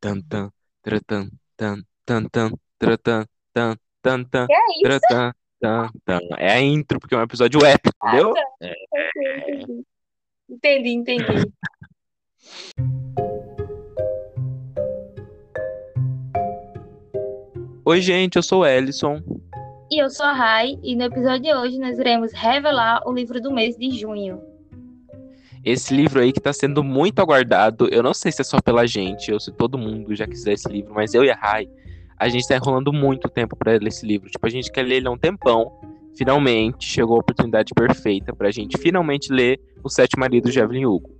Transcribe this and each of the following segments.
tan tan tratan tan tan tan tratan tan tan tan tratan é tan tan é a intro porque é um episódio épico ah, tá. entendeu? Entendi entendi. Oi, gente, eu sou o Ellison. E eu sou a Rai, e no episódio de hoje nós iremos revelar o livro do mês de junho. Esse livro aí que tá sendo muito aguardado, eu não sei se é só pela gente, ou se todo mundo já quiser esse livro, mas eu e a Rai, a gente tá enrolando muito tempo pra ler esse livro. Tipo, a gente quer ler ele há um tempão. Finalmente chegou a oportunidade perfeita pra gente finalmente ler Os Sete Maridos de Evelyn Hugo.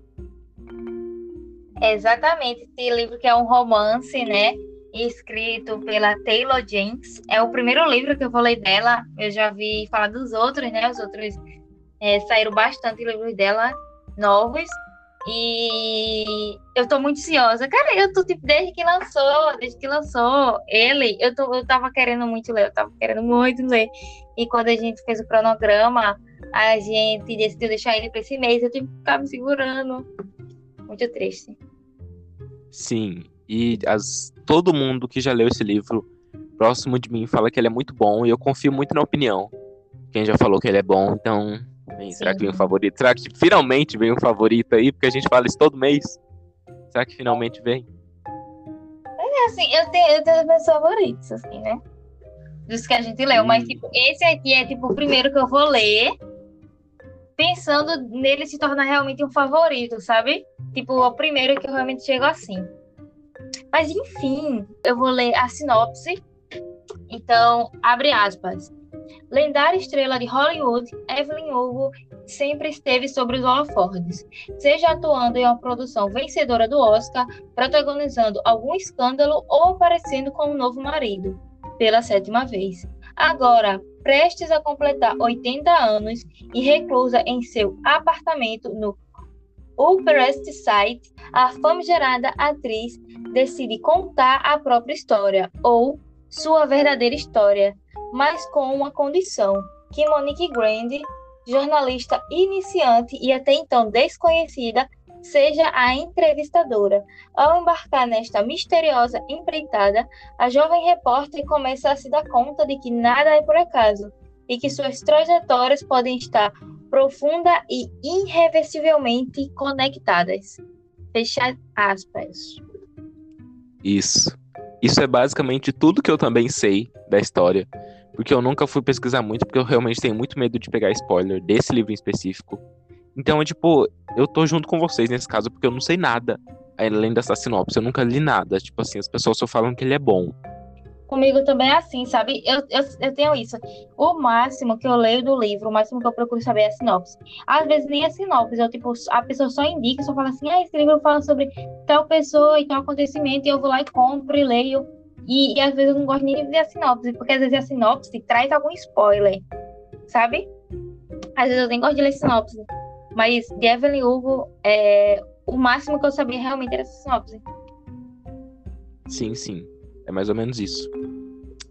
Exatamente, esse livro que é um romance, né? Escrito pela Taylor Jenks. É o primeiro livro que eu vou ler dela. Eu já vi falar dos outros, né? Os outros é, saíram bastante livros dela novos. E eu tô muito ansiosa. Cara, eu tô, tipo, desde que lançou, desde que lançou ele, eu, tô, eu tava querendo muito ler, eu tava querendo muito ler. E quando a gente fez o cronograma, a gente decidiu deixar ele pra esse mês, eu tive que ficar me segurando. Muito triste. Sim, e as, todo mundo que já leu esse livro próximo de mim fala que ele é muito bom e eu confio muito na opinião. Quem já falou que ele é bom, então. Bem, será que vem um favorito? Será que finalmente vem um favorito aí? Porque a gente fala isso todo mês. Será que finalmente vem? Assim, eu tenho, eu tenho meus favoritos, assim, né? Dos que a gente leu, mas, Hum. tipo, esse aqui é, tipo, o primeiro que eu vou ler, pensando nele se tornar realmente um favorito, sabe? Tipo, o primeiro que eu realmente chego assim. Mas, enfim, eu vou ler a sinopse. Então, abre aspas. Lendária estrela de Hollywood, Evelyn Hugo sempre esteve sobre os holofotes, seja atuando em uma produção vencedora do Oscar, protagonizando algum escândalo ou aparecendo como novo marido, pela sétima vez. Agora, prestes a completar 80 anos e reclusa em seu apartamento no Upper East Side, a famigerada atriz decide contar a própria história, ou sua verdadeira história, mas com uma condição, que Monique Grand, jornalista iniciante e até então desconhecida, seja a entrevistadora. Ao embarcar nesta misteriosa empreitada, a jovem repórter começa a se dar conta de que nada é por acaso e que suas trajetórias podem estar profunda e irreversivelmente conectadas. Fecha aspas. Isso. Isso é basicamente tudo que eu também sei da história. Porque eu nunca fui pesquisar muito, porque eu realmente tenho muito medo de pegar spoiler desse livro em específico. Então, é tipo, eu tô junto com vocês nesse caso, porque eu não sei nada além dessa sinopse. Eu nunca li nada. Tipo assim, as pessoas só falam que ele é bom. Comigo também é assim, sabe? Eu, eu, eu tenho isso. O máximo que eu leio do livro, o máximo que eu procuro saber é a sinopse. Às vezes nem a sinopse, eu, tipo, a pessoa só indica, só fala assim, ah, esse livro fala sobre tal pessoa e tal acontecimento, e eu vou lá e compro e leio. E, e às vezes eu não gosto nem de ver a sinopse, porque às vezes a sinopse traz algum spoiler, sabe? Às vezes eu nem gosto de ler sinopse. Mas de Evelyn Hugo, é, o máximo que eu sabia realmente era essa sinopse. Sim, sim. É mais ou menos isso.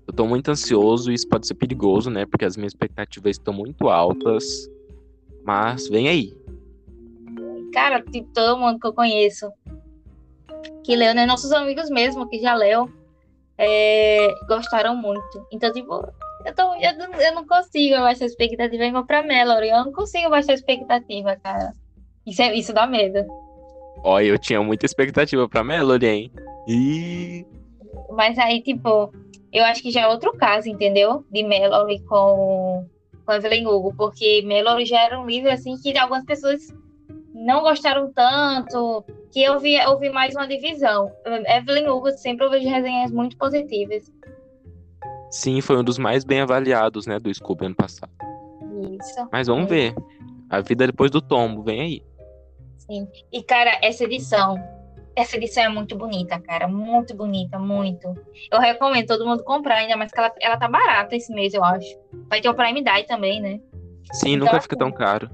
Eu tô muito ansioso e isso pode ser perigoso, né? Porque as minhas expectativas estão muito altas. Mas vem aí. Cara, tipo, todo mundo que eu conheço que leu, né? Nossos amigos mesmo que já leu, é, gostaram muito. Então, tipo, eu, tô, eu, não- eu não consigo baixar a expectativa igual pra Melody. Eu não consigo baixar a expectativa, cara. Isso, é, isso dá medo. Olha, eu tinha muita expectativa pra Melody, hein? E Mas aí, tipo, eu acho que já é outro caso, entendeu? De Melody com, com Evelyn Hugo. Porque Melody já era um livro, assim, que algumas pessoas não gostaram tanto, que eu vi, eu vi mais uma divisão. Evelyn Hugo sempre eu vejo resenhas muito positivas. sim, foi um dos mais bem avaliados, né, do Scooby ano passado. Isso, Mas vamos ver. A vida depois do tombo, vem aí. sim. E, cara, essa edição, essa edição é muito bonita, cara. Muito bonita, muito. Eu recomendo todo mundo comprar, ainda mais que ela, ela tá barata esse mês, eu acho. Vai ter o Prime Day também, né? Sim, Então, nunca fica assim, tão caro.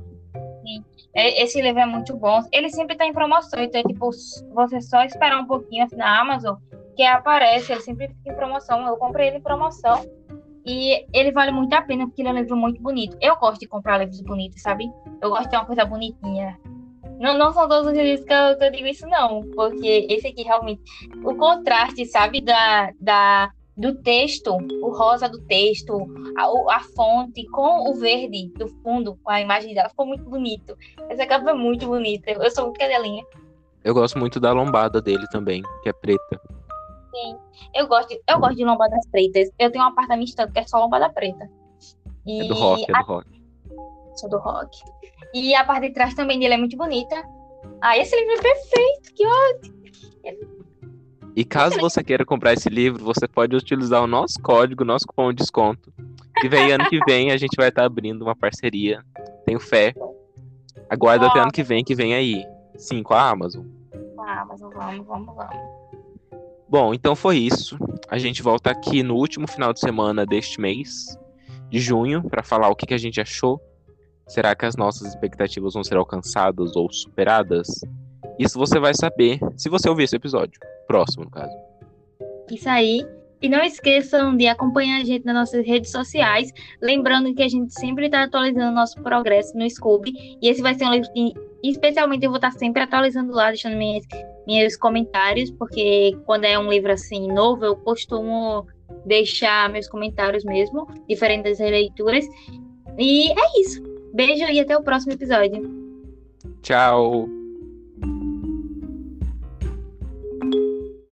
É- Esse livro é muito bom. Ele sempre tá em promoção, então é tipo, você só esperar um pouquinho assim, na Amazon, que aparece, ele sempre fica em promoção. Eu comprei ele em promoção. E ele vale muito a pena, porque ele é um livro muito bonito. Eu gosto de comprar livros bonitos, sabe? Eu gosto de ter uma coisa bonitinha. Não, não são todos os livros que eu, que eu digo isso, não. Porque esse aqui realmente. O contraste, sabe, da, da, do texto, o rosa do texto, a, a, fonte com o verde do fundo, com a imagem dela, ficou muito bonito. Essa capa é muito bonita. Eu sou muito cadelinha. Eu gosto muito da lombada dele também, que é preta. Sim, eu gosto, de, eu gosto de lombadas pretas. Eu tenho um apartamento que é só lombada preta. E é do rock, é do rock. Sou do rock. E a parte de trás também dele é muito bonita. Ah, esse livro é perfeito, que ótimo. E caso você queira comprar esse livro, você pode utilizar o nosso código, nosso cupom de desconto. E vem ano que vem a gente vai estar abrindo uma parceria. Tenho fé. Aguarda até ano que vem, que vem aí. Sim, com a Amazon. Com a Amazon, vamos, vamos, vamos. Bom, então foi isso. A gente volta aqui no último final de semana deste mês, de junho, para falar o que, que a gente achou. Será que as nossas expectativas vão ser alcançadas ou superadas? Isso você vai saber se você ouvir esse episódio. Próximo, no caso. Isso aí. E não esqueçam de acompanhar a gente nas nossas redes sociais. Lembrando que a gente sempre está atualizando nosso progresso no Scooby. E esse vai ser um livro que, especialmente, eu vou estar sempre atualizando lá, deixando minhas, meus comentários, porque quando é um livro assim novo, eu costumo deixar meus comentários mesmo, diferente das releituras. E é isso. Beijo e até o próximo episódio. Tchau.